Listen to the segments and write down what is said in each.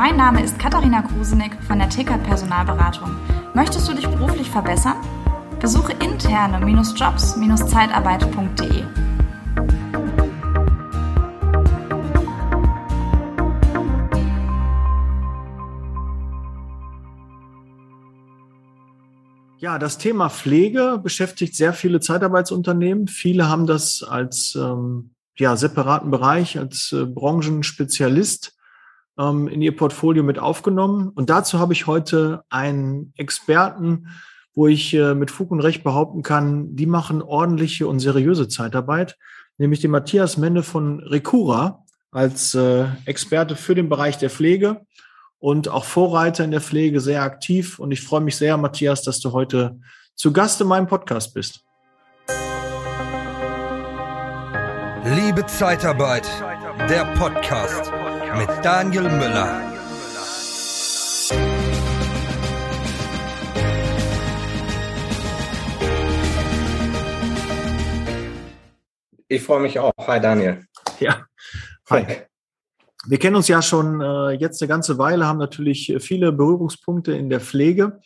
Mein Name ist Katharina Krusenick von der Tickert Personalberatung. Möchtest du dich beruflich verbessern? Besuche interne-jobs-zeitarbeit.de. Ja, das Thema Pflege beschäftigt sehr viele Zeitarbeitsunternehmen. Viele haben das als ähm, ja, separaten Bereich, als äh, Branchenspezialist ähm, in ihr Portfolio mit aufgenommen. Und dazu habe ich heute einen Experten, wo ich äh, mit Fug und Recht behaupten kann, die machen ordentliche und seriöse Zeitarbeit, nämlich den Matthias Mende von Recura als äh, Experte für den Bereich der Pflege und auch Vorreiter in der Pflege sehr aktiv. Und ich freue mich sehr, Matthias, dass du heute zu Gast in meinem Podcast bist. Liebe Zeitarbeit, der Podcast mit Daniel Müller. Ich freue mich auch. Hi Daniel. Ja. Hi. Wir kennen uns ja schon äh, jetzt eine ganze Weile, haben natürlich viele Berührungspunkte in der Pflege.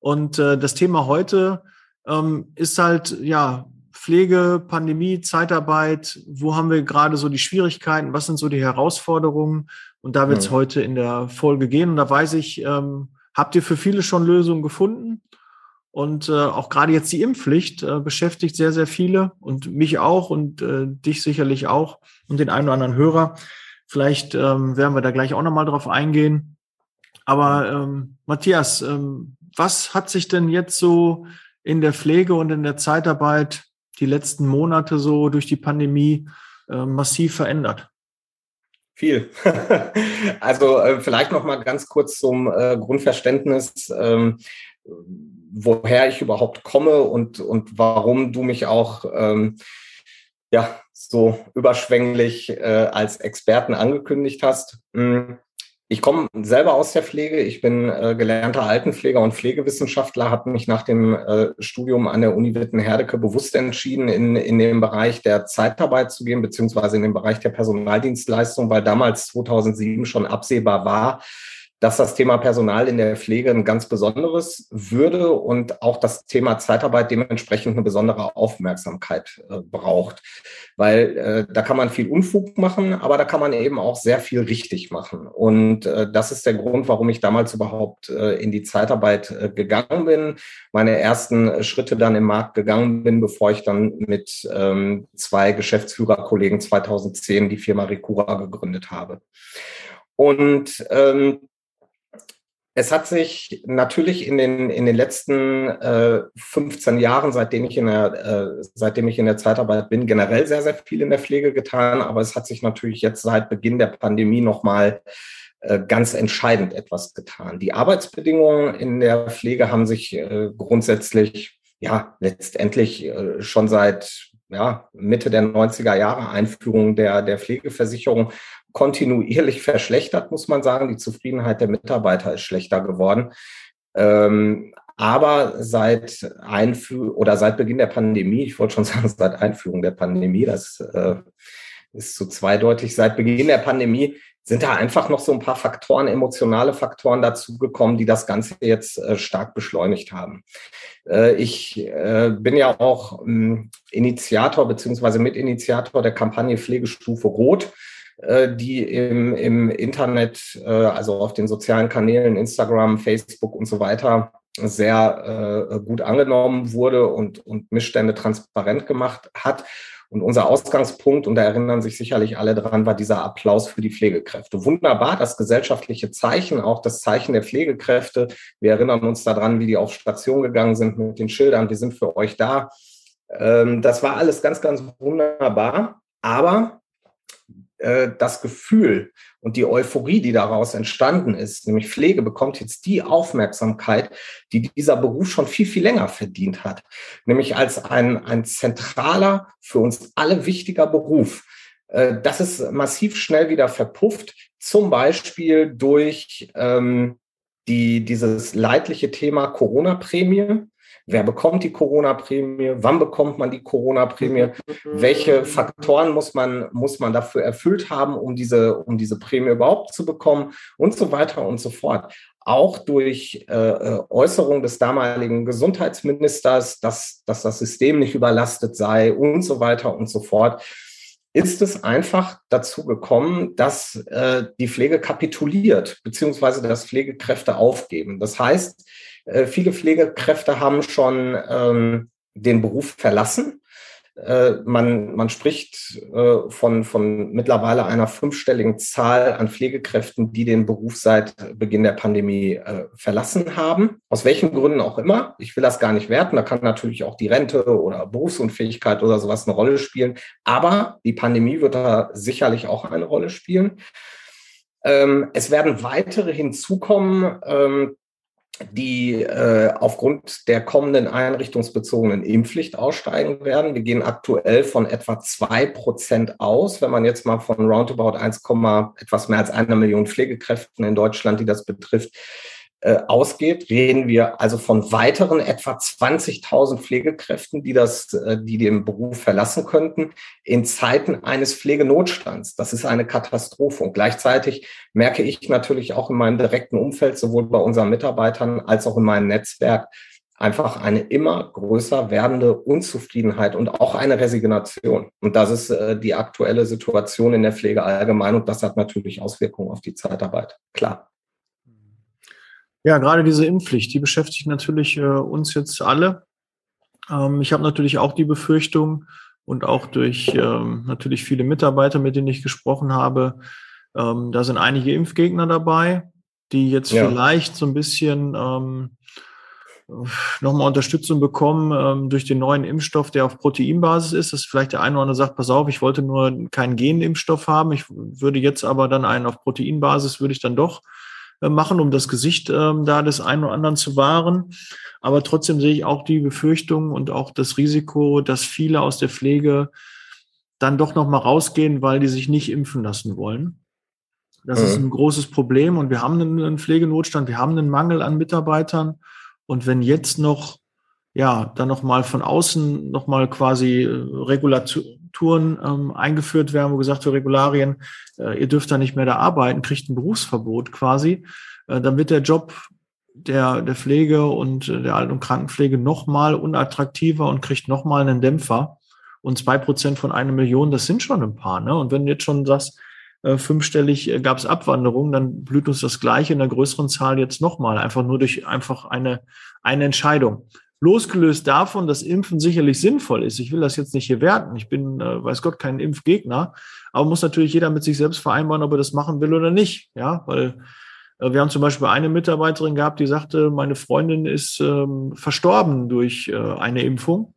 Und äh, das Thema heute ähm, ist halt, ja, Pflege, Pandemie, Zeitarbeit. Wo haben wir gerade so die Schwierigkeiten? Was sind so die Herausforderungen? Und da wird es mhm. heute in der Folge gehen. Und da weiß ich, ähm, habt ihr für viele schon Lösungen gefunden? Und äh, auch gerade jetzt die Impfpflicht äh, beschäftigt sehr, sehr viele und mich auch und äh, dich sicherlich auch und den einen oder anderen Hörer. Vielleicht ähm, werden wir da gleich auch nochmal drauf eingehen. Aber ähm, Matthias, ähm, was hat sich denn jetzt so in der Pflege und in der Zeitarbeit die letzten Monate so durch die Pandemie äh, massiv verändert? Viel. also äh, vielleicht noch mal ganz kurz zum äh, Grundverständnis, ähm, woher ich überhaupt komme und, und warum du mich auch ähm, ja, so überschwänglich äh, als Experten angekündigt hast. Hm, ich komme selber aus der Pflege. Ich bin äh, gelernter Altenpfleger und Pflegewissenschaftler, habe mich nach dem äh, Studium an der Uni Witten-Herdecke bewusst entschieden, in, in den Bereich der Zeitarbeit zu gehen, beziehungsweise in den Bereich der Personaldienstleistung, weil damals 2007 schon absehbar war, dass das Thema Personal in der Pflege ein ganz besonderes würde und auch das Thema Zeitarbeit dementsprechend eine besondere Aufmerksamkeit äh, braucht. Weil äh, da kann man viel Unfug machen, aber da kann man eben auch sehr viel richtig machen. Und äh, das ist der Grund, warum ich damals überhaupt äh, in die Zeitarbeit äh, gegangen bin, meine ersten Schritte dann im Markt gegangen bin, bevor ich dann mit ähm, zwei Geschäftsführerkollegen 2010 die Firma Recura gegründet habe. Und ähm, es hat sich natürlich in den, in den letzten äh, 15 Jahren, seitdem ich, in der, äh, seitdem ich in der Zeitarbeit bin, generell sehr, sehr viel in der Pflege getan. Aber es hat sich natürlich jetzt seit Beginn der Pandemie nochmal äh, ganz entscheidend etwas getan. Die Arbeitsbedingungen in der Pflege haben sich äh, grundsätzlich, ja, letztendlich äh, schon seit ja, Mitte der 90er Jahre Einführung der, der Pflegeversicherung kontinuierlich verschlechtert, muss man sagen. Die Zufriedenheit der Mitarbeiter ist schlechter geworden. Ähm, aber seit Einführung oder seit Beginn der Pandemie, ich wollte schon sagen, seit Einführung der Pandemie, das äh, ist zu zweideutig, seit Beginn der Pandemie sind da einfach noch so ein paar Faktoren, emotionale Faktoren dazugekommen, die das Ganze jetzt äh, stark beschleunigt haben. Äh, ich äh, bin ja auch ähm, Initiator beziehungsweise Mitinitiator der Kampagne Pflegestufe Rot die im, im Internet, äh, also auf den sozialen Kanälen, Instagram, Facebook und so weiter, sehr äh, gut angenommen wurde und, und Missstände transparent gemacht hat. Und unser Ausgangspunkt, und da erinnern sich sicherlich alle dran, war dieser Applaus für die Pflegekräfte. Wunderbar, das gesellschaftliche Zeichen, auch das Zeichen der Pflegekräfte. Wir erinnern uns daran, wie die auf Station gegangen sind mit den Schildern, wir sind für euch da. Ähm, das war alles ganz, ganz wunderbar. Aber äh, das Gefühl und die Euphorie, die daraus entstanden ist, nämlich Pflege bekommt jetzt die Aufmerksamkeit, die dieser Beruf schon viel, viel länger verdient hat, nämlich als ein, ein zentraler, für uns alle wichtiger Beruf. Äh, das ist massiv schnell wieder verpufft, zum Beispiel durch ähm, die, dieses leidliche Thema Corona-Prämie, wer bekommt die Corona-Prämie, wann bekommt man die Corona-Prämie, welche Faktoren muss man, muss man dafür erfüllt haben, um diese, um diese Prämie überhaupt zu bekommen und so weiter und so fort. Auch durch äh, äh Äußerung des damaligen Gesundheitsministers, dass, dass das System nicht überlastet sei und so weiter und so fort ist es einfach dazu gekommen, dass äh, die Pflege kapituliert, beziehungsweise dass Pflegekräfte aufgeben. Das heißt, äh, viele Pflegekräfte haben schon ähm, den Beruf verlassen äh, man, man spricht äh, von, von mittlerweile einer fünfstelligen Zahl an Pflegekräften, die den Beruf seit Beginn der Pandemie äh, verlassen haben. Aus welchen Gründen auch immer. Ich will das gar nicht werten. Da kann natürlich auch die Rente oder Berufsunfähigkeit oder sowas eine Rolle spielen. Aber die Pandemie wird da sicherlich auch eine Rolle spielen. Ähm, es werden weitere hinzukommen. Ähm, die äh, aufgrund der kommenden einrichtungsbezogenen Impfpflicht aussteigen werden. Wir gehen aktuell von etwa zwei Prozent aus, wenn man jetzt mal von roundabout 1, etwas mehr als einer Million Pflegekräften in Deutschland, die das betrifft, äh, ausgeht, reden wir also von weiteren etwa 20.000 Pflegekräften, die das, äh, die den Beruf verlassen könnten in Zeiten eines Pflegenotstands. Das ist eine Katastrophe. Und gleichzeitig merke ich natürlich auch in meinem direkten Umfeld, sowohl bei unseren Mitarbeitern als auch in meinem Netzwerk, einfach eine immer größer werdende Unzufriedenheit und auch eine Resignation. Und das ist äh, die aktuelle Situation in der Pflege allgemein und das hat natürlich Auswirkungen auf die Zeitarbeit. Klar. Ja, gerade diese Impfpflicht, die beschäftigt natürlich äh, uns jetzt alle. Ähm, ich habe natürlich auch die Befürchtung und auch durch ähm, natürlich viele Mitarbeiter, mit denen ich gesprochen habe, ähm, da sind einige Impfgegner dabei, die jetzt ja. vielleicht so ein bisschen ähm, nochmal Unterstützung bekommen ähm, durch den neuen Impfstoff, der auf Proteinbasis ist, dass vielleicht der eine oder andere sagt, pass auf, ich wollte nur keinen Genimpfstoff haben, ich würde jetzt aber dann einen auf Proteinbasis, würde ich dann doch machen, um das Gesicht ähm, da des einen oder anderen zu wahren. Aber trotzdem sehe ich auch die Befürchtung und auch das Risiko, dass viele aus der Pflege dann doch noch mal rausgehen, weil die sich nicht impfen lassen wollen. Das mhm. ist ein großes Problem und wir haben einen Pflegenotstand, wir haben einen Mangel an Mitarbeitern. Und wenn jetzt noch, ja, dann noch mal von außen noch mal quasi äh, Regulatur, Strukturen ähm, eingeführt werden, wo gesagt wird, Regularien, äh, ihr dürft da nicht mehr da arbeiten, kriegt ein Berufsverbot quasi, äh, dann wird der Job der, der Pflege und äh, der Alt- und Krankenpflege nochmal unattraktiver und kriegt nochmal einen Dämpfer. Und zwei Prozent von einer Million, das sind schon ein paar. Ne? Und wenn du jetzt schon sagst, äh, fünfstellig äh, gab es Abwanderung, dann blüht uns das Gleiche in einer größeren Zahl jetzt nochmal, einfach nur durch einfach eine, eine Entscheidung. Losgelöst davon, dass Impfen sicherlich sinnvoll ist. Ich will das jetzt nicht hier werten. Ich bin, äh, weiß Gott, kein Impfgegner. Aber muss natürlich jeder mit sich selbst vereinbaren, ob er das machen will oder nicht. Ja, weil äh, wir haben zum Beispiel eine Mitarbeiterin gehabt, die sagte, meine Freundin ist ähm, verstorben durch äh, eine Impfung.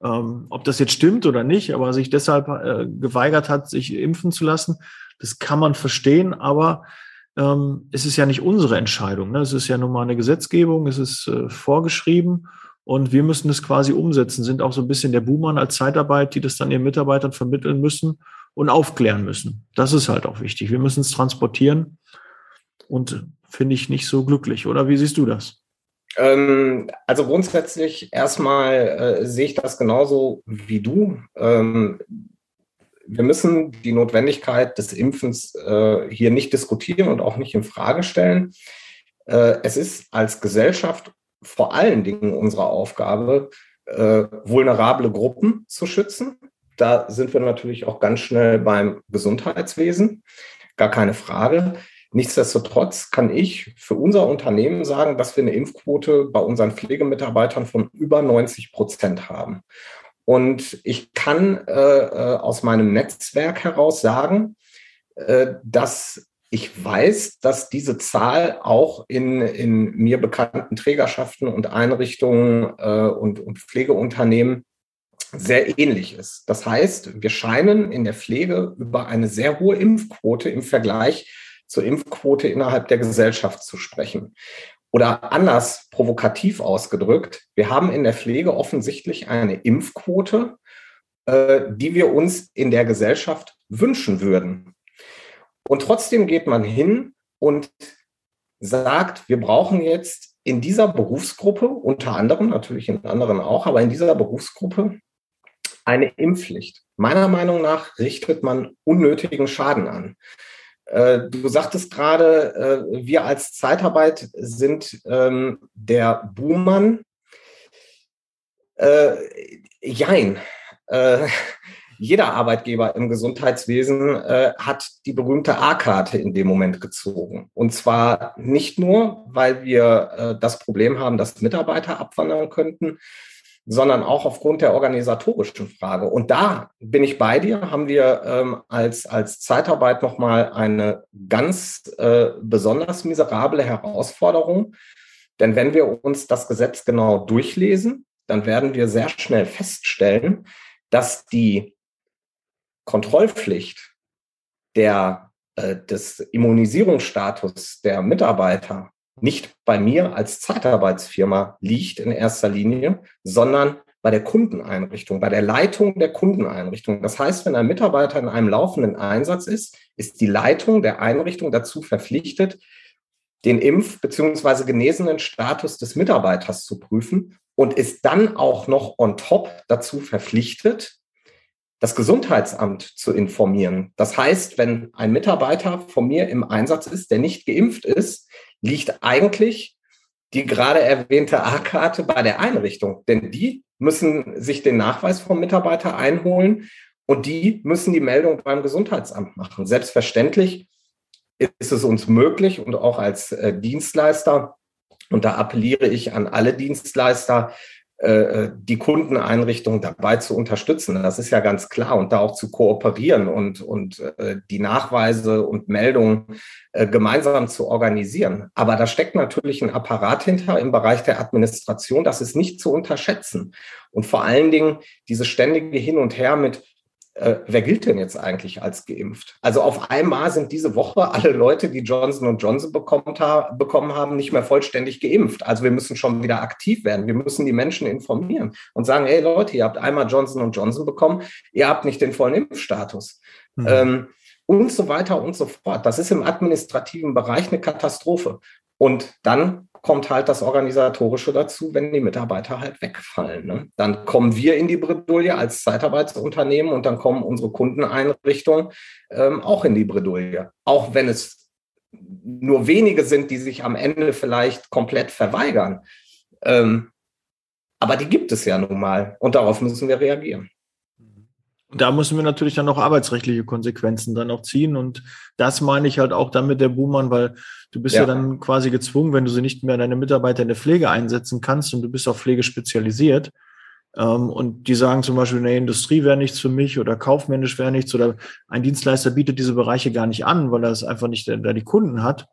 Ähm, ob das jetzt stimmt oder nicht, aber sich deshalb äh, geweigert hat, sich impfen zu lassen, das kann man verstehen. Aber ähm, es ist ja nicht unsere Entscheidung. Ne? Es ist ja nun mal eine Gesetzgebung, es ist äh, vorgeschrieben und wir müssen es quasi umsetzen, sind auch so ein bisschen der Buhmann als Zeitarbeit, die das dann ihren Mitarbeitern vermitteln müssen und aufklären müssen. Das ist halt auch wichtig. Wir müssen es transportieren und finde ich nicht so glücklich, oder wie siehst du das? Ähm, also grundsätzlich erstmal äh, sehe ich das genauso wie du. Ähm, wir müssen die Notwendigkeit des Impfens äh, hier nicht diskutieren und auch nicht in Frage stellen. Äh, es ist als Gesellschaft vor allen Dingen unsere Aufgabe, äh, vulnerable Gruppen zu schützen. Da sind wir natürlich auch ganz schnell beim Gesundheitswesen, gar keine Frage. Nichtsdestotrotz kann ich für unser Unternehmen sagen, dass wir eine Impfquote bei unseren Pflegemitarbeitern von über 90 Prozent haben. Und ich kann äh, äh, aus meinem Netzwerk heraus sagen, äh, dass ich weiß, dass diese Zahl auch in, in mir bekannten Trägerschaften und Einrichtungen äh, und, und Pflegeunternehmen sehr ähnlich ist. Das heißt, wir scheinen in der Pflege über eine sehr hohe Impfquote im Vergleich zur Impfquote innerhalb der Gesellschaft zu sprechen. Oder anders provokativ ausgedrückt, wir haben in der Pflege offensichtlich eine Impfquote, äh, die wir uns in der Gesellschaft wünschen würden. Und trotzdem geht man hin und sagt, wir brauchen jetzt in dieser Berufsgruppe, unter anderem natürlich in anderen auch, aber in dieser Berufsgruppe eine Impfpflicht. Meiner Meinung nach richtet man unnötigen Schaden an. Äh, du sagtest gerade, äh, wir als Zeitarbeit sind ähm, der Buhmann. Äh, jein. Jeder Arbeitgeber im Gesundheitswesen hat die berühmte A-Karte in dem Moment gezogen. Und zwar nicht nur, weil wir das Problem haben, dass Mitarbeiter abwandern könnten, sondern auch aufgrund der organisatorischen Frage. Und da bin ich bei dir, haben wir ähm, als, als Zeitarbeit nochmal eine ganz äh, besonders miserable Herausforderung. Denn wenn wir uns das Gesetz genau durchlesen, dann werden wir sehr schnell feststellen, dass die Kontrollpflicht der, äh, des Immunisierungsstatus der Mitarbeiter nicht bei mir als Zeitarbeitsfirma liegt in erster Linie, sondern bei der Kundeneinrichtung, bei der Leitung der Kundeneinrichtung. Das heißt, wenn ein Mitarbeiter in einem laufenden Einsatz ist, ist die Leitung der Einrichtung dazu verpflichtet, den Impf- bzw. genesenen Status des Mitarbeiters zu prüfen und ist dann auch noch on top dazu verpflichtet, das Gesundheitsamt zu informieren. Das heißt, wenn ein Mitarbeiter von mir im Einsatz ist, der nicht geimpft ist, liegt eigentlich die gerade erwähnte A-Karte bei der Einrichtung. Denn die müssen sich den Nachweis vom Mitarbeiter einholen und die müssen die Meldung beim Gesundheitsamt machen. Selbstverständlich ist es uns möglich und auch als äh, Dienstleister, und da appelliere ich an alle Dienstleister, die Kundeneinrichtung dabei zu unterstützen. Das ist ja ganz klar und da auch zu kooperieren und, und äh, die Nachweise und Meldungen äh, gemeinsam zu organisieren. Aber da steckt natürlich ein Apparat hinter im Bereich der Administration. Das ist nicht zu unterschätzen. Und vor allen Dingen dieses ständige Hin und Her mit, äh, wer gilt denn jetzt eigentlich als geimpft? Also auf einmal sind diese Woche alle Leute, die Johnson Johnson bekommen, ha bekommen haben, nicht mehr vollständig geimpft. Also wir müssen schon wieder aktiv werden. Wir müssen die Menschen informieren und sagen, hey Leute, ihr habt einmal Johnson Johnson bekommen, ihr habt nicht den vollen Impfstatus. Mhm. Ähm, und so weiter und so fort. Das ist im administrativen Bereich eine Katastrophe. Und dann kommt halt das Organisatorische dazu, wenn die Mitarbeiter halt wegfallen. Ne? Dann kommen wir in die Bredouille als Zeitarbeitsunternehmen und dann kommen unsere Kundeneinrichtungen ähm, auch in die Bredouille. Auch wenn es nur wenige sind, die sich am Ende vielleicht komplett verweigern. Ähm, aber die gibt es ja nun mal und darauf müssen wir reagieren da müssen wir natürlich dann auch arbeitsrechtliche Konsequenzen dann auch ziehen. Und das meine ich halt auch dann mit der Buhmann, weil du bist ja. ja. dann quasi gezwungen, wenn du sie nicht mehr deine Mitarbeiter in der Pflege einsetzen kannst und du bist auf Pflege spezialisiert. Ähm, und die sagen zum Beispiel, nee, Industrie wäre nichts für mich oder kaufmännisch wäre nichts oder ein Dienstleister bietet diese Bereiche gar nicht an, weil er es einfach nicht da die Kunden hat.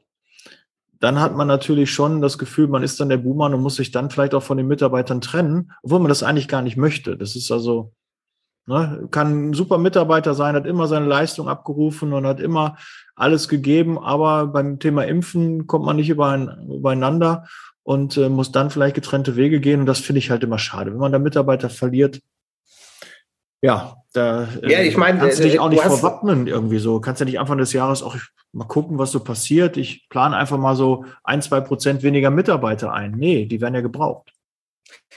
Dann hat man natürlich schon das Gefühl, man ist dann der Buhmann und muss sich dann vielleicht auch von den Mitarbeitern trennen, obwohl man das eigentlich gar nicht möchte. Das ist also, Ne? Kann ein super Mitarbeiter sein, hat immer seine Leistung abgerufen und hat immer alles gegeben, aber beim Thema Impfen kommt man nicht übereinander und äh, muss dann vielleicht getrennte Wege gehen. Und das finde ich halt immer schade. Wenn man da Mitarbeiter verliert, ja, da äh, ja, ich mein, kannst du dich auch nicht vorwappnen irgendwie so. Kannst ja nicht Anfang des Jahres auch mal gucken, was so passiert. Ich plane einfach mal so ein, zwei Prozent weniger Mitarbeiter ein. Nee, die werden ja gebraucht.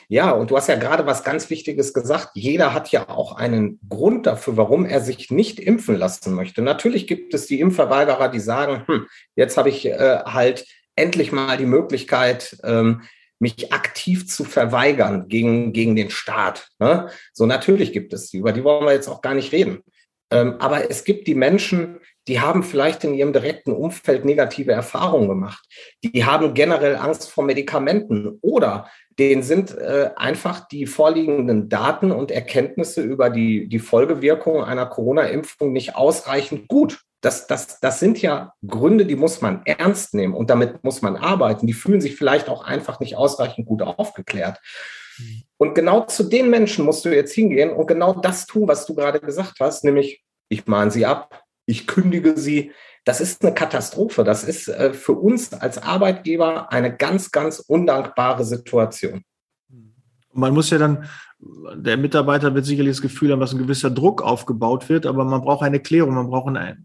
Ja, und du hast ja gerade was ganz Wichtiges gesagt. Jeder hat ja auch einen Grund dafür, warum er sich nicht impfen lassen möchte. Natürlich gibt es die Impfverweigerer, die sagen, hm, jetzt habe ich äh, halt endlich mal die Möglichkeit, ähm, mich aktiv zu verweigern gegen, gegen den Staat. Ne? So natürlich gibt es die, über die wollen wir jetzt auch gar nicht reden. Ähm, aber es gibt die Menschen, die haben vielleicht in ihrem direkten Umfeld negative Erfahrungen gemacht. Die haben generell Angst vor Medikamenten oder denen sind äh, einfach die vorliegenden Daten und Erkenntnisse über die, die Folgewirkung einer Corona-Impfung nicht ausreichend gut. Das, das, das sind ja Gründe, die muss man ernst nehmen und damit muss man arbeiten. Die fühlen sich vielleicht auch einfach nicht ausreichend gut aufgeklärt. Mhm. Und genau zu den Menschen musst du jetzt hingehen und genau das tun, was du gerade gesagt hast, nämlich ich mahne sie ab, ich kündige sie. Das ist eine Katastrophe. Das ist äh, für uns als Arbeitgeber eine ganz, ganz undankbare Situation. Man muss ja dann, der Mitarbeiter wird sicherlich das Gefühl haben, dass ein gewisser Druck aufgebaut wird, aber man braucht eine Klärung, man braucht eine,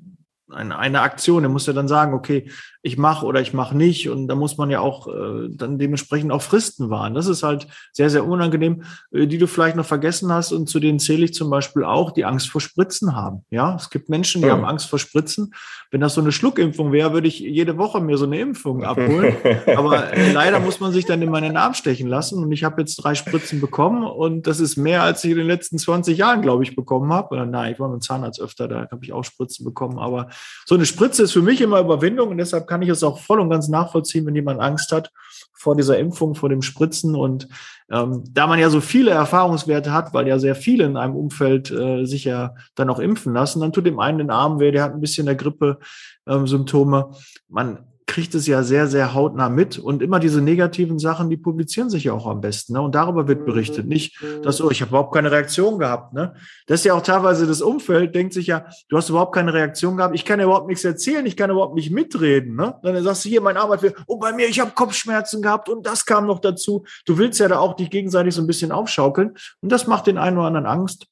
eine, eine Aktion. Er muss ja dann sagen, okay, ich mache oder ich mache nicht. Und da muss man ja auch äh, dann dementsprechend auch Fristen wahren. Das ist halt sehr, sehr unangenehm, äh, die du vielleicht noch vergessen hast. Und zu denen zähle ich zum Beispiel auch, die Angst vor Spritzen haben. Ja, es gibt Menschen, die ja. haben Angst vor Spritzen. Wenn das so eine Schluckimpfung wäre, würde ich jede Woche mir so eine Impfung abholen. Aber äh, leider muss man sich dann in den Arm stechen lassen. Und ich habe jetzt drei Spritzen bekommen und das ist mehr, als ich in den letzten 20 Jahren, glaube ich, bekommen habe. Oder nein, ich war mit dem Zahnarzt öfter, da habe ich auch Spritzen bekommen. Aber so eine Spritze ist für mich immer Überwindung und deshalb kann ich es auch voll und ganz nachvollziehen, wenn jemand Angst hat vor dieser Impfung, vor dem Spritzen. Und ähm, da man ja so viele Erfahrungswerte hat, weil ja sehr viele in einem Umfeld äh, sich ja dann auch impfen lassen, dann tut dem einen den Arm weh, der hat ein bisschen der Grippe ähm, Symptome. Man kriegt es ja sehr, sehr hautnah mit. Und immer diese negativen Sachen, die publizieren sich ja auch am besten. Ne? Und darüber wird berichtet. Nicht, dass, oh, ich habe überhaupt keine Reaktion gehabt. Ne? Das ist ja auch teilweise das Umfeld, denkt sich ja, du hast überhaupt keine Reaktion gehabt, ich kann ja überhaupt nichts erzählen, ich kann überhaupt nicht mitreden. Ne? Dann sagst du hier, mein Arbeit, oh, bei mir, ich habe Kopfschmerzen gehabt und das kam noch dazu. Du willst ja da auch dich gegenseitig so ein bisschen aufschaukeln. Und das macht den einen oder anderen Angst.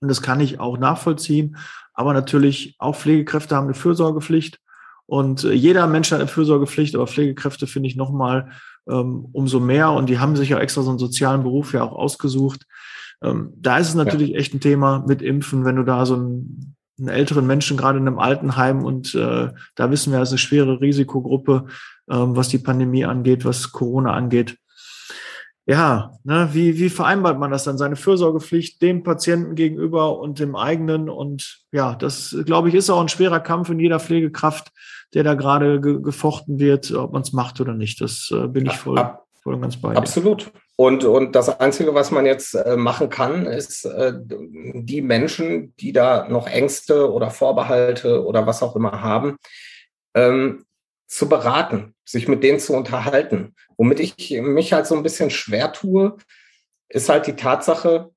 Und das kann ich auch nachvollziehen. Aber natürlich, auch Pflegekräfte haben eine Fürsorgepflicht. Und äh, jeder Mensch hat eine Fürsorgepflicht, aber Pflegekräfte finde ich nochmal ähm, umso mehr. Und die haben sich ja extra so einen sozialen Beruf ja auch ausgesucht. Ähm, da ist es natürlich ja. echt ein Thema mit Impfen, wenn du da so einen, einen älteren Menschen gerade in einem Altenheim und äh, da wissen wir, es ist eine schwere Risikogruppe, ähm, was die Pandemie angeht, was Corona angeht ja, ne, wie, wie vereinbart man das dann? Seine Fürsorgepflicht dem Patienten gegenüber und dem eigenen. Und ja, das, glaube ich, ist auch ein schwerer Kampf in jeder Pflegekraft, der da gerade ge gefochten wird, ob man es macht oder nicht. Das äh, bin ich voll, voll und ganz bei dir. Absolut. Und, und das Einzige, was man jetzt äh, machen kann, ist äh, die Menschen, die da noch Ängste oder Vorbehalte oder was auch immer haben, ähm, zu beraten, sich mit denen zu unterhalten. Womit ich mich halt so ein bisschen schwer tue, ist halt die Tatsache,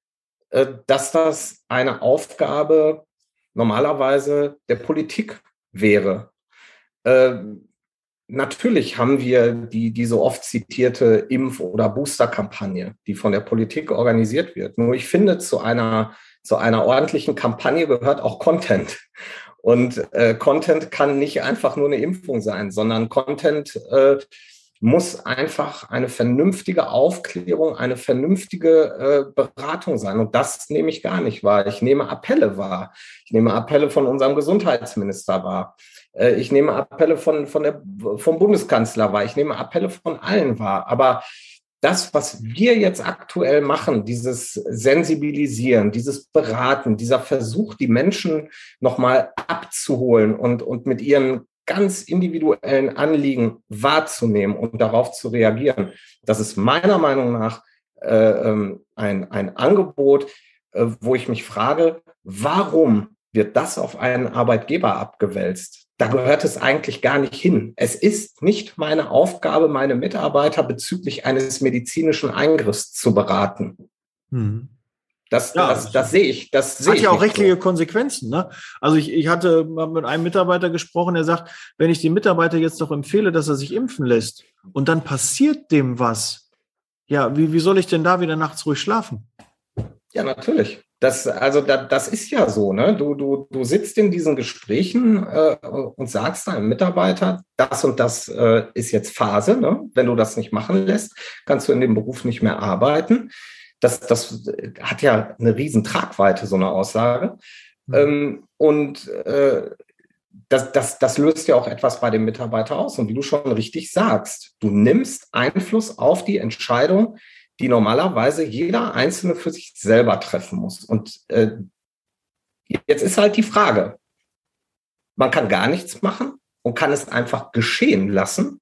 äh, dass das eine Aufgabe normalerweise der Politik wäre. Ähm, natürlich haben wir die, diese oft zitierte Impf- oder Booster-Kampagne, die von der Politik organisiert wird. Nur ich finde, zu einer, zu einer ordentlichen Kampagne gehört auch Content. Und äh, Content kann nicht einfach nur eine Impfung sein, sondern Content äh, muss einfach eine vernünftige Aufklärung, eine vernünftige äh, Beratung sein. Und das nehme ich gar nicht wahr. Ich nehme Appelle wahr. Ich nehme Appelle von unserem Gesundheitsminister wahr. Äh, ich nehme Appelle von, von der, vom Bundeskanzler wahr. Ich nehme Appelle von allen wahr. Aber das, was wir jetzt aktuell machen, dieses Sensibilisieren, dieses Beraten, dieser Versuch, die Menschen nochmal abzuholen und, und mit ihren ganz individuellen Anliegen wahrzunehmen und darauf zu reagieren, das ist meiner Meinung nach äh, ähm, ein, ein Angebot, äh, wo ich mich frage, warum wird das auf einen Arbeitgeber abgewälzt? Da gehört es eigentlich gar nicht hin. Es ist nicht meine Aufgabe, meine Mitarbeiter bezüglich eines medizinischen Eingriffs zu beraten. Hm. Das, ja, das, das sehe ich. Das sehe hat ja auch rechtliche so. Konsequenzen. Ne? Also ich, ich hatte mit einem Mitarbeiter gesprochen, der sagt, wenn ich dem Mitarbeiter jetzt doch empfehle, dass er sich impfen lässt und dann passiert dem was, ja, wie, wie soll ich denn da wieder nachts ruhig schlafen? Ja, natürlich. Das, also da, das ist ja so, ne? Du, du, du sitzt in diesen Gesprächen äh, und sagst deinem Mitarbeiter, das und das äh, ist jetzt Phase, ne? Wenn du das nicht machen lässt, kannst du in dem Beruf nicht mehr arbeiten. Das, das hat ja eine riesen Tragweite, so eine Aussage. Mhm. Ähm, und äh, das, das, das löst ja auch etwas bei dem Mitarbeiter aus. Und wie du schon richtig sagst, du nimmst Einfluss auf die Entscheidung, die normalerweise jeder Einzelne für sich selber treffen muss. Und äh, jetzt ist halt die Frage, man kann gar nichts machen und kann es einfach geschehen lassen.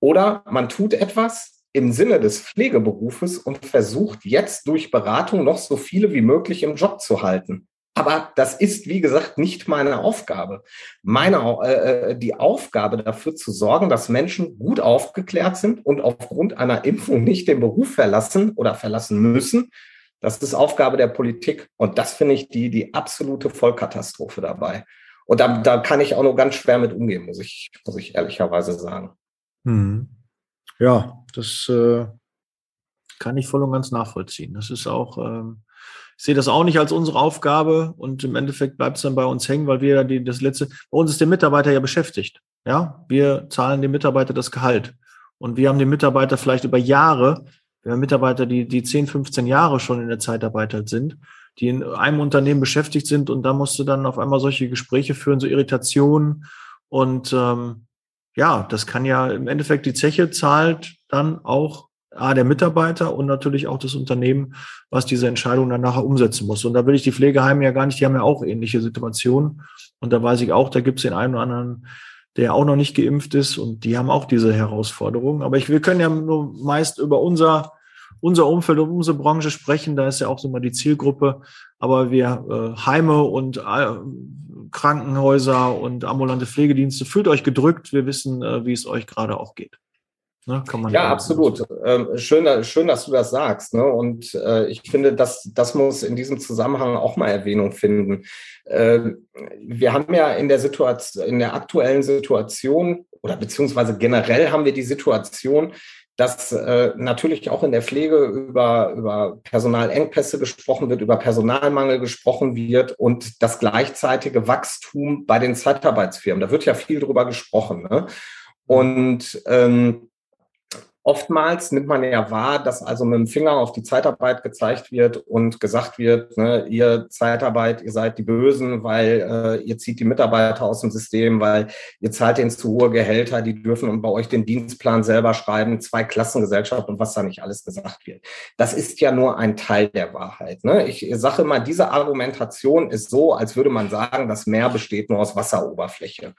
Oder man tut etwas im Sinne des Pflegeberufes und versucht jetzt durch Beratung noch so viele wie möglich im Job zu halten. Aber das ist, wie gesagt, nicht meine Aufgabe. Meine, äh, äh, die Aufgabe dafür zu sorgen, dass Menschen gut aufgeklärt sind und aufgrund einer Impfung nicht den Beruf verlassen oder verlassen müssen, das ist Aufgabe der Politik. Und das finde ich die, die absolute Vollkatastrophe dabei. Und da, da kann ich auch nur ganz schwer mit umgehen, muss ich, muss ich ehrlicherweise sagen. Hm. Ja, das äh, kann ich voll und ganz nachvollziehen. Das ist auch, ähm, ich sehe das auch nicht als unsere Aufgabe und im Endeffekt bleibt es dann bei uns hängen, weil wir ja die, das letzte, bei uns ist der Mitarbeiter ja beschäftigt. Ja, wir zahlen dem Mitarbeiter das Gehalt. Und wir haben den Mitarbeiter vielleicht über Jahre, wir haben Mitarbeiter, die, die 10, 15 Jahre schon in der Zeitarbeit halt sind, die in einem Unternehmen beschäftigt sind und da musst du dann auf einmal solche Gespräche führen, so Irritationen und ähm, ja, das kann ja im Endeffekt die Zeche zahlt dann auch A, der Mitarbeiter und natürlich auch das Unternehmen, was diese Entscheidung dann nachher umsetzen muss. Und da will ich die Pflegeheime ja gar nicht, die haben ja auch ähnliche Situationen. Und da weiß ich auch, da gibt es den einen oder anderen, der auch noch nicht geimpft ist und die haben auch diese Herausforderungen. Aber ich, wir können ja nur meist über unser, unser Umfeld und unsere Branche sprechen. Da ist ja auch so mal die Zielgruppe. Aber wir äh, Heime und äh, Krankenhäuser und ambulante Pflegedienste, fühlt euch gedrückt. Wir wissen, äh, wie es euch gerade auch geht. Ne, ja, absolut. Ähm, schön, schön, dass du das sagst. Ne? Und äh, ich finde, dass das muss in diesem Zusammenhang auch mal Erwähnung finden. Äh, wir haben ja in der Situation, in der aktuellen Situation oder beziehungsweise generell haben wir die Situation, dass äh, natürlich auch in der Pflege über, über Personalengpässe gesprochen wird, über Personalmangel gesprochen wird und das gleichzeitige Wachstum bei den Zeitarbeitsfirmen. Da wird ja viel drüber gesprochen. Ne? Und ähm, Oftmals nimmt man ja wahr, dass also mit dem Finger auf die Zeitarbeit gezeigt wird und gesagt wird, ne, ihr Zeitarbeit, ihr seid die Bösen, weil äh, ihr zieht die Mitarbeiter aus dem System, weil ihr zahlt denen zu hohe Gehälter, die dürfen bei euch den Dienstplan selber schreiben, zwei Klassengesellschaft und was da nicht alles gesagt wird. Das ist ja nur ein Teil der Wahrheit. Ne? Ich sage immer, diese Argumentation ist so, als würde man sagen, das Meer besteht nur aus Wasseroberfläche.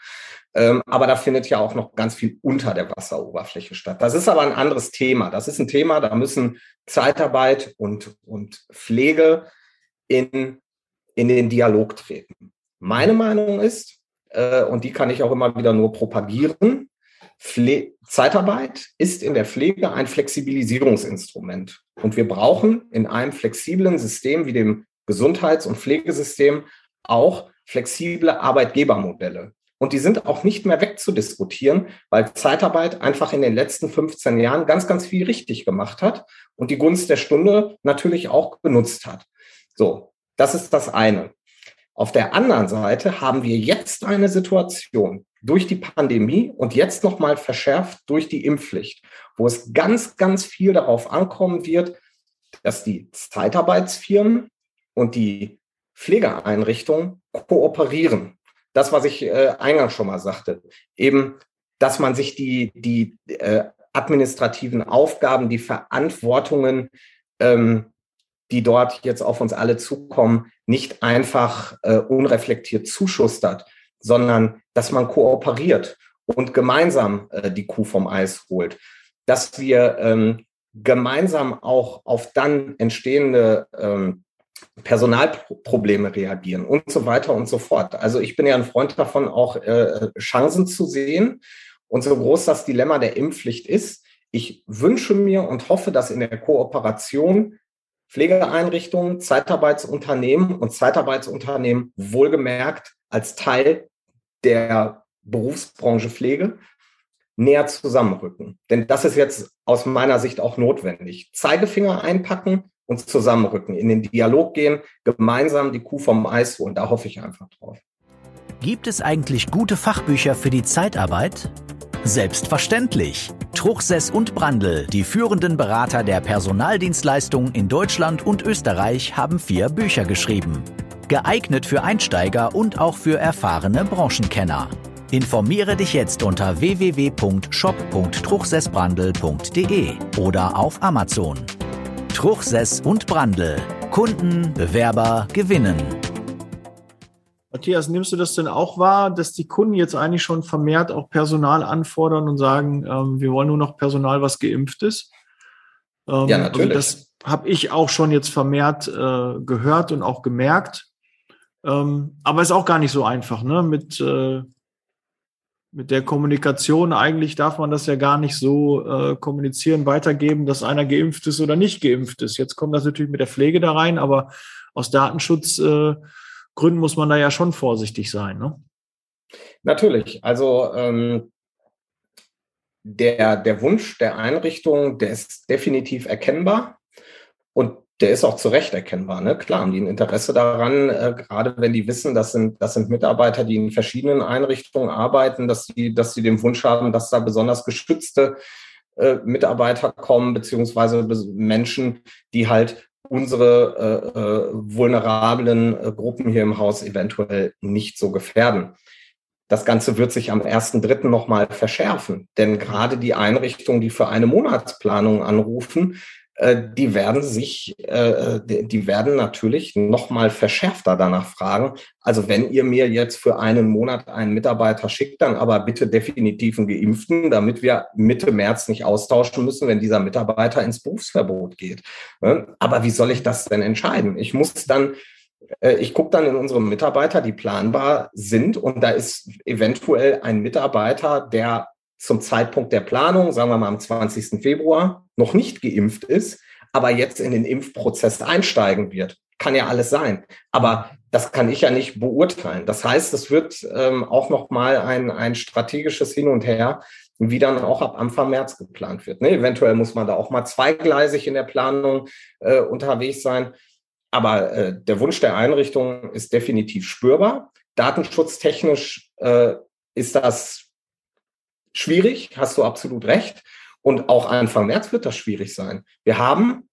Ähm, aber da findet ja auch noch ganz viel unter der Wasseroberfläche statt. Das ist aber ein anderes Thema. Das ist ein Thema, da müssen Zeitarbeit und, und Pflege in, in den Dialog treten. Meine Meinung ist, äh, und die kann ich auch immer wieder nur propagieren, Pfle Zeitarbeit ist in der Pflege ein Flexibilisierungsinstrument. Und wir brauchen in einem flexiblen System wie dem Gesundheits- und Pflegesystem auch flexible Arbeitgebermodelle. Und die sind auch nicht mehr wegzudiskutieren, weil Zeitarbeit einfach in den letzten 15 Jahren ganz, ganz viel richtig gemacht hat und die Gunst der Stunde natürlich auch benutzt hat. So, das ist das eine. Auf der anderen Seite haben wir jetzt eine Situation durch die Pandemie und jetzt nochmal verschärft durch die Impfpflicht, wo es ganz, ganz viel darauf ankommen wird, dass die Zeitarbeitsfirmen und die Pflegeeinrichtungen kooperieren das, was ich äh, eingangs schon mal sagte, eben, dass man sich die, die äh, administrativen Aufgaben, die Verantwortungen, ähm, die dort jetzt auf uns alle zukommen, nicht einfach äh, unreflektiert zuschustert, sondern dass man kooperiert und gemeinsam äh, die Kuh vom Eis holt. Dass wir ähm, gemeinsam auch auf dann entstehende ähm, Personalprobleme reagieren und so weiter und so fort. Also ich bin ja ein Freund davon, auch äh, Chancen zu sehen. Und so groß das Dilemma der Impfpflicht ist, ich wünsche mir und hoffe, dass in der Kooperation Pflegeeinrichtungen, Zeitarbeitsunternehmen und Zeitarbeitsunternehmen wohlgemerkt als Teil der Berufsbranche Pflege näher zusammenrücken. Denn das ist jetzt aus meiner Sicht auch notwendig. Zeigefinger einpacken, uns zusammenrücken, in den Dialog gehen, gemeinsam die Kuh vom Eis holen. Da hoffe ich einfach drauf. Gibt es eigentlich gute Fachbücher für die Zeitarbeit? Selbstverständlich. Truchsess und Brandl, die führenden Berater der Personaldienstleistungen in Deutschland und Österreich, haben vier Bücher geschrieben. Geeignet für Einsteiger und auch für erfahrene Branchenkenner. Informiere dich jetzt unter www.shop.truchsessbrandl.de oder auf Amazon. Truchsess und Brandl. Kunden, Bewerber gewinnen. Matthias, nimmst du das denn auch wahr, dass die Kunden jetzt eigentlich schon vermehrt auch Personal anfordern und sagen, ähm, wir wollen nur noch Personal, was geimpft ist? Ähm, ja, also natürlich. Also das habe ich auch schon jetzt vermehrt äh, gehört und auch gemerkt. Ähm, aber ist auch gar nicht so einfach, ne? Mit äh, mit der Kommunikation, eigentlich darf man das ja gar nicht so äh, kommunizieren, weitergeben, dass einer geimpft ist oder nicht geimpft ist. Jetzt kommt das natürlich mit der Pflege da rein, aber aus Datenschutzgründen äh, muss man da ja schon vorsichtig sein. Ne? Natürlich. Also ähm, der, der Wunsch der Einrichtung, der ist definitiv erkennbar. Und der ist auch zu Recht erkennbar. Ne? Klar haben die ein Interesse daran, äh, gerade wenn die wissen, das sind, das sind Mitarbeiter, die in verschiedenen Einrichtungen arbeiten, dass sie, dass sie den Wunsch haben, dass da besonders geschützte äh, Mitarbeiter kommen, beziehungsweise Menschen, die halt unsere äh, äh, vulnerablen äh, Gruppen hier im Haus eventuell nicht so gefährden. Das Ganze wird sich am 1.3. nochmal verschärfen, denn gerade die Einrichtungen, die für eine Monatsplanung anrufen, die werden sich, äh, die werden natürlich nochmal verschärfter danach fragen. Also wenn ihr mir jetzt für einen Monat einen Mitarbeiter schickt, dann aber bitte definitiv einen Geimpften, damit wir Mitte März nicht austauschen müssen, wenn dieser Mitarbeiter ins Berufsverbot geht. Aber wie soll ich das denn entscheiden? Ich muss dann äh, ich gucke dann in unsere Mitarbeiter, die planbar sind, und da ist eventuell ein Mitarbeiter, der zum Zeitpunkt der Planung, sagen wir mal am 20. Februar, noch nicht geimpft ist, aber jetzt in den Impfprozess einsteigen wird. Kann ja alles sein. Aber das kann ich ja nicht beurteilen. Das heißt, es wird ähm, auch nochmal ein, ein strategisches Hin und Her, wie dann auch ab Anfang März geplant wird. Ne? Eventuell muss man da auch mal zweigleisig in der Planung äh, unterwegs sein. Aber äh, der Wunsch der Einrichtung ist definitiv spürbar. Datenschutztechnisch äh, ist das schwierig, hast du absolut recht. Und auch Anfang März wird das schwierig sein. Wir haben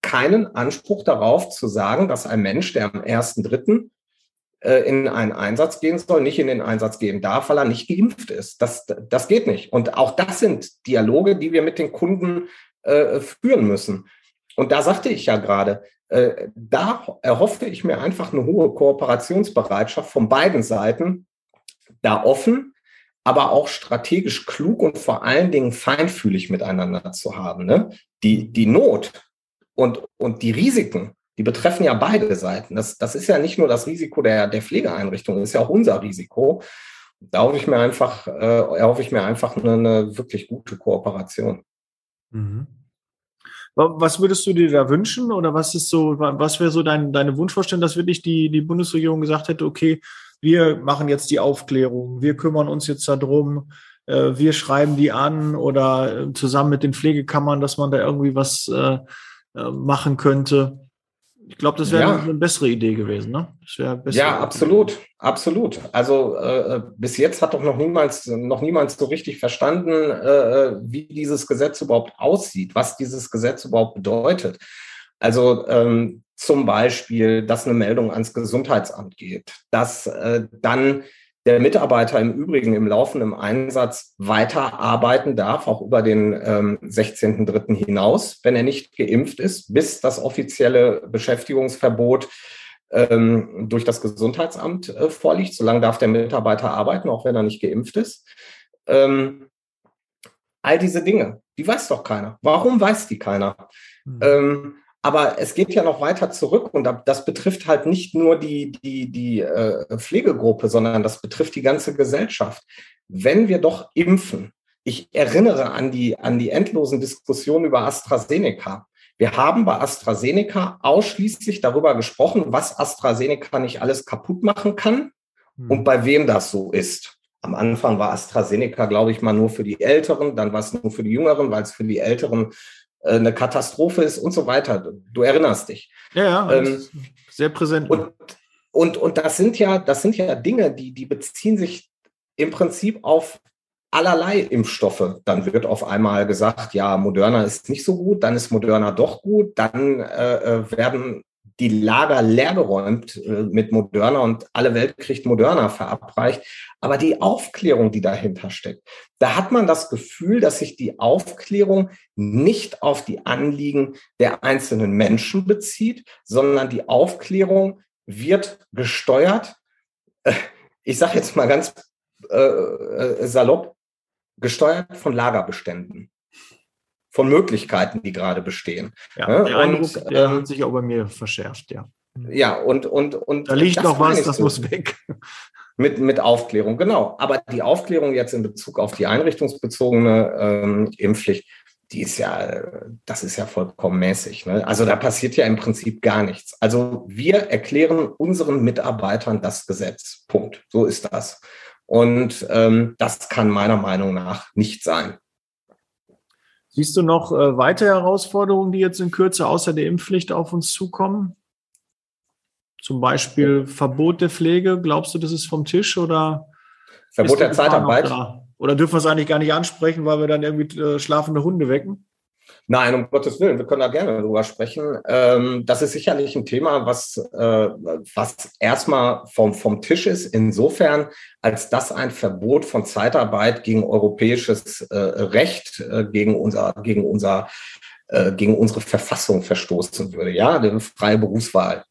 keinen Anspruch darauf zu sagen, dass ein Mensch, der am 1.3. Äh, in einen Einsatz gehen soll, nicht in den Einsatz gehen darf, weil er nicht geimpft ist. Das, das geht nicht. Und auch das sind Dialoge, die wir mit den Kunden äh, führen müssen. Und da sagte ich ja gerade, äh, da erhoffe ich mir einfach eine hohe Kooperationsbereitschaft von beiden Seiten, da offen aber auch strategisch klug und vor allen Dingen feinfühlig miteinander zu haben. Ne? Die, die Not und, und die Risiken, die betreffen ja beide Seiten. Das, das ist ja nicht nur das Risiko der, der Pflegeeinrichtung, das ist ja auch unser Risiko. Da hoffe ich mir einfach, äh, erhoffe ich mir einfach eine, eine wirklich gute Kooperation. Mhm. Was würdest du dir da wünschen oder was ist so, was wäre so dein, deine Wunschvorstellung, dass wirklich die, die Bundesregierung gesagt hätte, okay, wir machen jetzt die Aufklärung, wir kümmern uns jetzt darum, äh, wir schreiben die an oder äh, zusammen mit den Pflegekammern, dass man da irgendwie was äh, machen könnte. Ich glaube, das wäre ja. eine bessere Idee gewesen, ne? ja, absolut, absolut. Also äh, bis jetzt hat doch noch niemals, noch niemals so richtig verstanden, äh, wie dieses Gesetz überhaupt aussieht, was dieses Gesetz überhaupt bedeutet. Also ähm, zum Beispiel, dass eine Meldung ans Gesundheitsamt geht, dass äh, dann der Mitarbeiter im Übrigen im laufenden Einsatz weiterarbeiten darf, auch über den ähm, 16.3. hinaus, wenn er nicht geimpft ist, bis das offizielle Beschäftigungsverbot ähm, durch das Gesundheitsamt äh, vorliegt. Solange darf der Mitarbeiter arbeiten, auch wenn er nicht geimpft ist. Ähm, all diese Dinge, die weiß doch keiner. Warum weiß die keiner? Mhm. Ähm, aber es geht ja noch weiter zurück und das betrifft halt nicht nur die, die, die äh, Pflegegruppe, sondern das betrifft die ganze Gesellschaft. Wenn wir doch impfen, ich erinnere an die, an die endlosen Diskussionen über AstraZeneca. Wir haben bei AstraZeneca ausschließlich darüber gesprochen, was AstraZeneca nicht alles kaputt machen kann hm. und bei wem das so ist. Am Anfang war AstraZeneca, glaube ich, mal nur für die Älteren, dann war es nur für die Jüngeren, weil es für die Älteren eine Katastrophe ist und so weiter. Du erinnerst dich. Ja, ja ähm, sehr präsent. Und, und, und das sind ja, das sind ja Dinge, die, die beziehen sich im Prinzip auf allerlei Impfstoffe. Dann wird auf einmal gesagt, ja, Moderna ist nicht so gut, dann ist Moderna doch gut, dann äh, äh werden die Lager leergeräumt äh, mit Moderna und alle Welt kriegt Moderna verabreicht. Aber die Aufklärung, die dahinter steckt, da hat man das Gefühl, dass sich die Aufklärung nicht auf die Anliegen der einzelnen Menschen bezieht, sondern die Aufklärung wird gesteuert. Äh, ich sage jetzt mal ganz äh, äh, salopp, gesteuert von Lagerbeständen von Möglichkeiten, die gerade bestehen. Ja, der und, Eindruck, der ähm, hat sich auch bei mir verschärft, ja. Ja, und, und, und. Da liegt noch was, das so. muss weg. Mit, mit Aufklärung, genau. Aber die Aufklärung jetzt in Bezug auf die einrichtungsbezogene ähm, Impfpflicht, die ist ja, das ist ja vollkommen mäßig. Ne? Also da passiert ja im Prinzip gar nichts. Also wir erklären unseren Mitarbeitern das Gesetz. Punkt. So ist das. Und ähm, das kann meiner Meinung nach nicht sein. Siehst du noch äh, weitere Herausforderungen, die jetzt in Kürze außer der Impfpflicht auf uns zukommen? Zum Beispiel Verbot der Pflege. Glaubst du, das ist vom Tisch oder? Verbot der Zeitarbeit? Oder dürfen wir es eigentlich gar nicht ansprechen, weil wir dann irgendwie äh, schlafende Hunde wecken? Nein, um Gottes Willen, wir können da gerne drüber sprechen. Ähm, das ist sicherlich ein Thema, was, äh, was erstmal vom, vom Tisch ist, insofern, als das ein Verbot von Zeitarbeit gegen europäisches äh, Recht, äh, gegen unser, gegen unser, äh, gegen unsere Verfassung verstoßen würde. Ja, eine freie Berufswahl.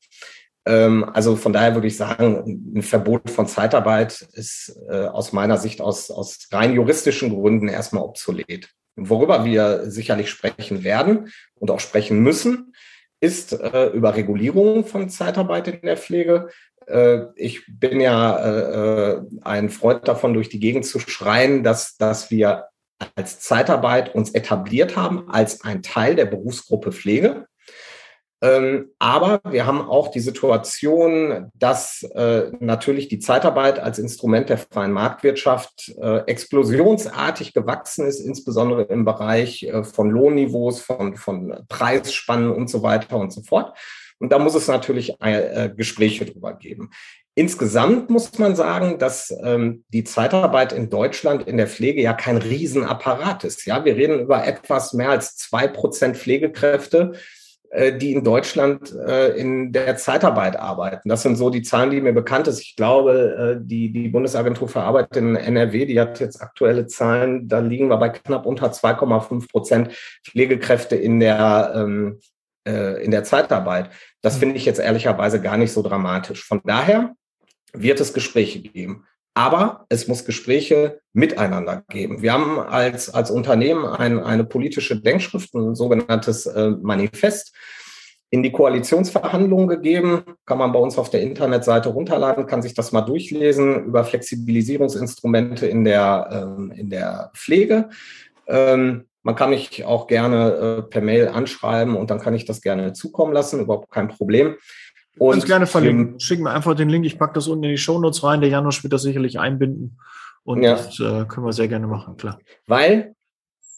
Ähm, also von daher würde ich sagen, ein Verbot von Zeitarbeit ist äh, aus meiner Sicht aus, aus rein juristischen Gründen erstmal obsolet. Worüber wir sicherlich sprechen werden und auch sprechen müssen, ist äh, über Regulierung von Zeitarbeit in der Pflege. Äh, ich bin ja äh, ein Freund davon, durch die Gegend zu schreien, dass, dass wir als Zeitarbeit uns etabliert haben als ein Teil der Berufsgruppe Pflege. Ähm, aber wir haben auch die Situation, dass äh, natürlich die Zeitarbeit als Instrument der freien Marktwirtschaft äh, explosionsartig gewachsen ist, insbesondere im Bereich äh, von Lohnniveaus, von, von Preisspannen und so weiter und so fort. Und da muss es natürlich äh, Gespräche drüber geben. Insgesamt muss man sagen, dass ähm, die Zeitarbeit in Deutschland in der Pflege ja kein Riesenapparat ist. Ja, wir reden über etwas mehr als zwei Prozent Pflegekräfte äh, die in Deutschland äh, in der Zeitarbeit arbeiten. Das sind so die Zahlen, die mir bekannt sind. Ich glaube, äh, die, die Bundesagentur für Arbeit in NRW, die hat jetzt aktuelle Zahlen, da liegen wir bei knapp unter 2,5 Prozent Pflegekräfte in der, ähm, äh, in der Zeitarbeit. Das hm. finde ich jetzt ehrlicherweise gar nicht so dramatisch. Von daher wird es Gespräche geben. Aber es muss Gespräche miteinander geben. Wir haben als, als Unternehmen ein, eine politische Denkschrift, ein sogenanntes äh, Manifest, in die Koalitionsverhandlungen gegeben. Kann man bei uns auf der Internetseite runterladen, kann sich das mal durchlesen über Flexibilisierungsinstrumente in der, ähm, in der Pflege. Ähm, man kann mich auch gerne äh, per Mail anschreiben und dann kann ich das gerne zukommen lassen, überhaupt kein Problem. Und Ganz gerne verlinken. Schicken wir einfach den Link. Ich packe das unten in die Shownotes rein. Der Janusz wird das sicherlich einbinden. Und ja. das äh, können wir sehr gerne machen, klar. Weil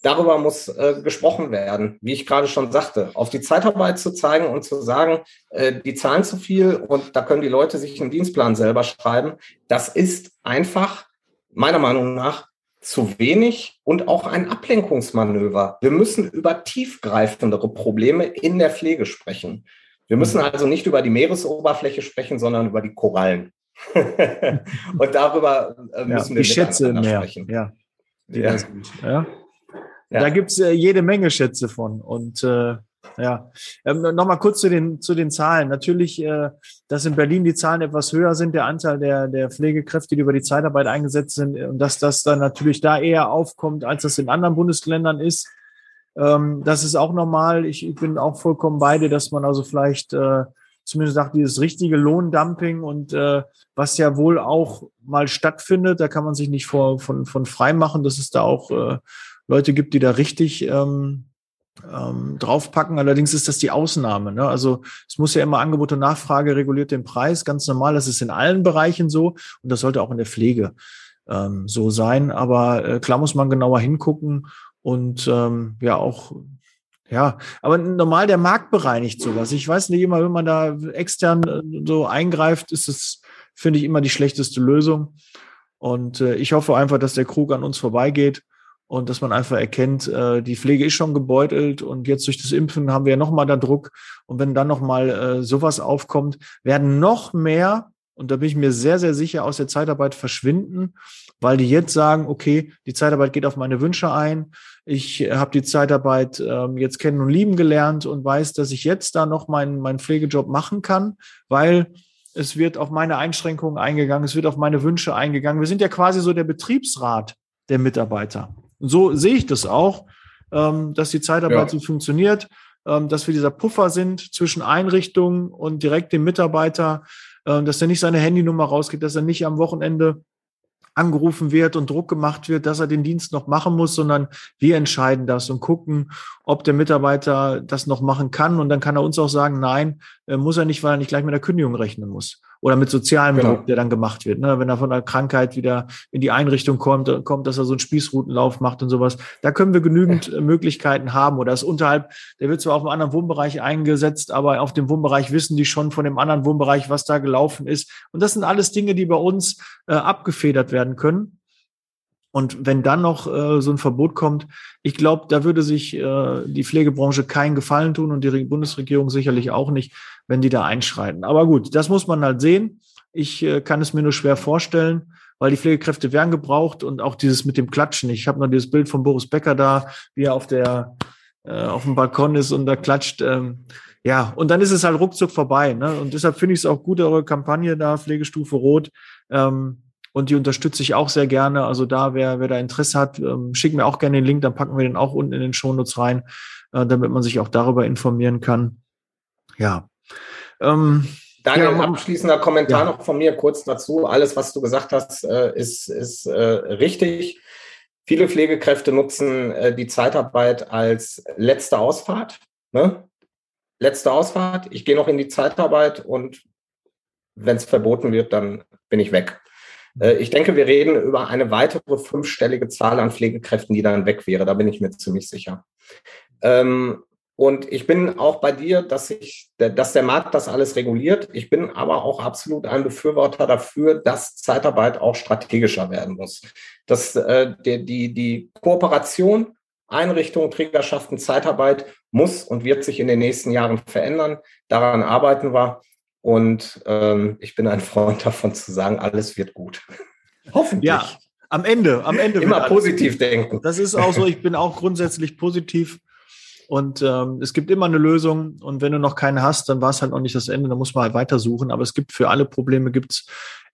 darüber muss äh, gesprochen werden, wie ich gerade schon sagte, auf die Zeitarbeit zu zeigen und zu sagen, äh, die zahlen zu viel und da können die Leute sich einen Dienstplan selber schreiben. Das ist einfach meiner Meinung nach zu wenig und auch ein Ablenkungsmanöver. Wir müssen über tiefgreifendere Probleme in der Pflege sprechen. Wir müssen also nicht über die Meeresoberfläche sprechen, sondern über die Korallen. und darüber äh, müssen ja, wir die Schätze mehr. sprechen. Ja. Ja. ja. Da gibt's äh, jede Menge Schätze von. Und äh, ja, ähm, nochmal kurz zu den, zu den Zahlen. Natürlich, äh, dass in Berlin die Zahlen etwas höher sind, der Anteil der, der Pflegekräfte, die über die Zeitarbeit eingesetzt sind, und dass das dann natürlich da eher aufkommt, als das in anderen Bundesländern ist. Ähm, das ist auch normal. Ich, ich bin auch vollkommen bei dir, dass man also vielleicht äh, zumindest sagt, dieses richtige Lohndumping und äh, was ja wohl auch mal stattfindet, da kann man sich nicht vor, von, von frei machen, dass es da auch äh, Leute gibt, die da richtig ähm, ähm, draufpacken. Allerdings ist das die Ausnahme. Ne? Also es muss ja immer Angebot und Nachfrage reguliert den Preis, ganz normal. Das ist in allen Bereichen so und das sollte auch in der Pflege ähm, so sein. Aber äh, klar muss man genauer hingucken und ähm, ja auch ja, aber normal der Markt bereinigt sowas. Ich weiß nicht immer, wenn man da extern äh, so eingreift, ist es, finde ich, immer die schlechteste Lösung. Und äh, ich hoffe einfach, dass der Krug an uns vorbeigeht und dass man einfach erkennt, äh, die Pflege ist schon gebeutelt und jetzt durch das Impfen haben wir ja nochmal da Druck. Und wenn dann nochmal äh, sowas aufkommt, werden noch mehr, und da bin ich mir sehr, sehr sicher, aus der Zeitarbeit verschwinden weil die jetzt sagen, okay, die Zeitarbeit geht auf meine Wünsche ein. Ich habe die Zeitarbeit ähm, jetzt kennen und lieben gelernt und weiß, dass ich jetzt da noch meinen, meinen Pflegejob machen kann, weil es wird auf meine Einschränkungen eingegangen, es wird auf meine Wünsche eingegangen. Wir sind ja quasi so der Betriebsrat der Mitarbeiter. Und so sehe ich das auch, ähm, dass die Zeitarbeit ja. so funktioniert, ähm, dass wir dieser Puffer sind zwischen Einrichtungen und direkt dem Mitarbeiter, äh, dass er nicht seine Handynummer rausgeht, dass er nicht am Wochenende angerufen wird und Druck gemacht wird, dass er den Dienst noch machen muss, sondern wir entscheiden das und gucken, ob der Mitarbeiter das noch machen kann. Und dann kann er uns auch sagen, nein, muss er nicht, weil er nicht gleich mit der Kündigung rechnen muss. Oder mit sozialem genau. Druck, der dann gemacht wird. Ne? Wenn er von einer Krankheit wieder in die Einrichtung kommt, kommt, dass er so einen Spießrutenlauf macht und sowas. Da können wir genügend ja. Möglichkeiten haben. Oder das unterhalb, der wird zwar auf einem anderen Wohnbereich eingesetzt, aber auf dem Wohnbereich wissen die schon von dem anderen Wohnbereich, was da gelaufen ist. Und das sind alles Dinge, die bei uns äh, abgefedert werden können. Und wenn dann noch äh, so ein Verbot kommt, ich glaube, da würde sich äh, die Pflegebranche keinen Gefallen tun und die Bundesregierung sicherlich auch nicht, wenn die da einschreiten. Aber gut, das muss man halt sehen. Ich äh, kann es mir nur schwer vorstellen, weil die Pflegekräfte werden gebraucht und auch dieses mit dem Klatschen. Ich habe noch dieses Bild von Boris Becker da, wie er auf der äh, auf dem Balkon ist und da klatscht. Ähm, ja, und dann ist es halt ruckzuck vorbei. Ne? Und deshalb finde ich es auch gut, eure Kampagne da, Pflegestufe Rot. Ähm, und die unterstütze ich auch sehr gerne. Also da, wer, wer da Interesse hat, ähm, schickt mir auch gerne den Link, dann packen wir den auch unten in den Shownotes rein, äh, damit man sich auch darüber informieren kann. Ja. Ähm, Daniel, ja, abschließender Kommentar ja. noch von mir kurz dazu. Alles, was du gesagt hast, äh, ist, ist äh, richtig. Viele Pflegekräfte nutzen äh, die Zeitarbeit als letzte Ausfahrt. Ne? Letzte Ausfahrt. Ich gehe noch in die Zeitarbeit und wenn es verboten wird, dann bin ich weg. Äh, ich denke, wir reden über eine weitere fünfstellige Zahl an Pflegekräften, die dann weg wäre. Da bin ich mir ziemlich sicher. Ähm, und ich bin auch bei dir, dass ich, dass der Markt das alles reguliert. Ich bin aber auch absolut ein Befürworter dafür, dass Zeitarbeit auch strategischer werden muss. Dass äh, die, die, die Kooperation Einrichtungen, Trägerschaften, Zeitarbeit muss und wird sich in den nächsten Jahren verändern. Daran arbeiten wir. Und ähm, ich bin ein Freund davon zu sagen, alles wird gut. Hoffentlich. Ja, am Ende, am Ende. Immer positiv denken. Das ist auch so. Ich bin auch grundsätzlich positiv. Und ähm, es gibt immer eine Lösung. Und wenn du noch keine hast, dann war es halt noch nicht das Ende. Dann muss man halt weitersuchen. Aber es gibt für alle Probleme gibt's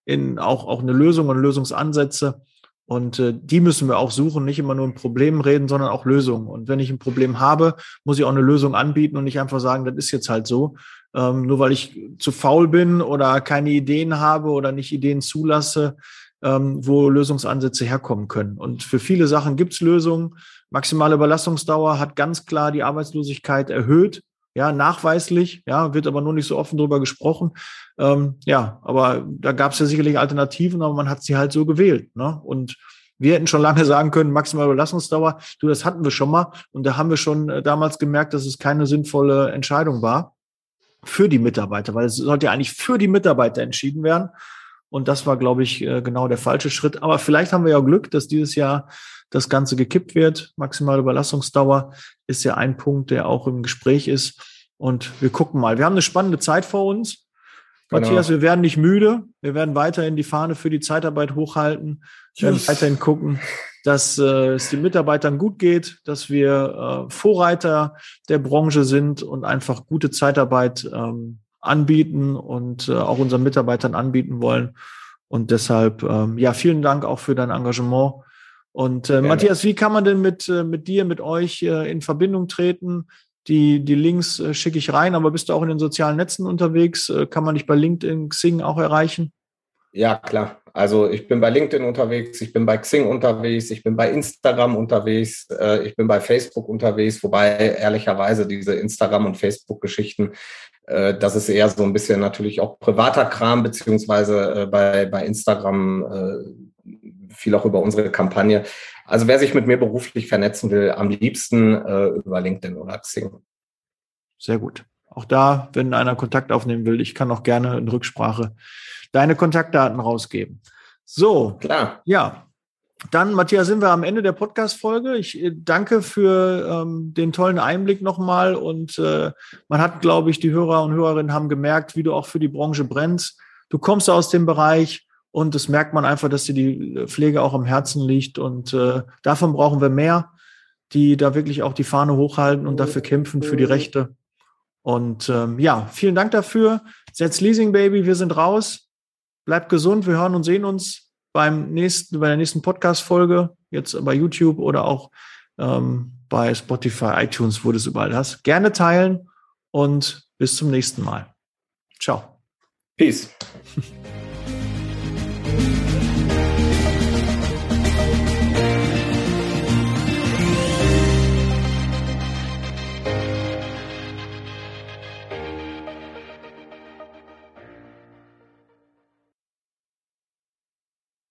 in auch, auch eine Lösung und Lösungsansätze. Und äh, die müssen wir auch suchen, nicht immer nur ein Problem reden, sondern auch Lösungen. Und wenn ich ein Problem habe, muss ich auch eine Lösung anbieten und nicht einfach sagen, das ist jetzt halt so. Ähm, nur weil ich zu faul bin oder keine Ideen habe oder nicht Ideen zulasse, ähm, wo Lösungsansätze herkommen können. Und für viele Sachen gibt es Lösungen. Maximale Überlastungsdauer hat ganz klar die Arbeitslosigkeit erhöht. Ja, nachweislich, ja, wird aber nur nicht so offen drüber gesprochen. Ähm, ja, aber da gab es ja sicherlich Alternativen, aber man hat sie halt so gewählt. Ne? Und wir hätten schon lange sagen können, maximale Überlassungsdauer, du, das hatten wir schon mal. Und da haben wir schon äh, damals gemerkt, dass es keine sinnvolle Entscheidung war für die Mitarbeiter, weil es sollte ja eigentlich für die Mitarbeiter entschieden werden. Und das war, glaube ich, äh, genau der falsche Schritt. Aber vielleicht haben wir ja Glück, dass dieses Jahr das Ganze gekippt wird. Maximale Überlassungsdauer ist ja ein Punkt, der auch im Gespräch ist. Und wir gucken mal. Wir haben eine spannende Zeit vor uns. Genau. Matthias, wir werden nicht müde. Wir werden weiterhin die Fahne für die Zeitarbeit hochhalten. Wir werden weiterhin gucken, dass äh, es den Mitarbeitern gut geht, dass wir äh, Vorreiter der Branche sind und einfach gute Zeitarbeit ähm, anbieten und äh, auch unseren Mitarbeitern anbieten wollen. Und deshalb, ähm, ja, vielen Dank auch für dein Engagement. Und äh, Matthias, wie kann man denn mit, äh, mit dir, mit euch äh, in Verbindung treten? Die, die Links äh, schicke ich rein, aber bist du auch in den sozialen Netzen unterwegs? Äh, kann man dich bei LinkedIn, Xing auch erreichen? Ja, klar. Also ich bin bei LinkedIn unterwegs, ich bin bei Xing unterwegs, ich bin bei Instagram unterwegs, äh, ich bin bei Facebook unterwegs, wobei ehrlicherweise diese Instagram- und Facebook-Geschichten, das ist eher so ein bisschen natürlich auch privater Kram, beziehungsweise bei, bei Instagram viel auch über unsere Kampagne. Also wer sich mit mir beruflich vernetzen will, am liebsten äh, über LinkedIn oder Xing. Sehr gut. Auch da, wenn einer Kontakt aufnehmen will, ich kann auch gerne in Rücksprache deine Kontaktdaten rausgeben. So, klar. Ja. Dann, Matthias, sind wir am Ende der Podcast-Folge. Ich äh, danke für ähm, den tollen Einblick nochmal. Und äh, man hat, glaube ich, die Hörer und Hörerinnen haben gemerkt, wie du auch für die Branche brennst. Du kommst aus dem Bereich und das merkt man einfach, dass dir die Pflege auch am Herzen liegt. Und äh, davon brauchen wir mehr, die da wirklich auch die Fahne hochhalten und dafür kämpfen für die Rechte. Und ähm, ja, vielen Dank dafür. Setz Leasing Baby, wir sind raus. Bleibt gesund. Wir hören und sehen uns beim nächsten, bei der nächsten Podcast-Folge, jetzt bei YouTube oder auch ähm, bei Spotify, iTunes, wo du es überall hast. Gerne teilen und bis zum nächsten Mal. Ciao. Peace. Thank you.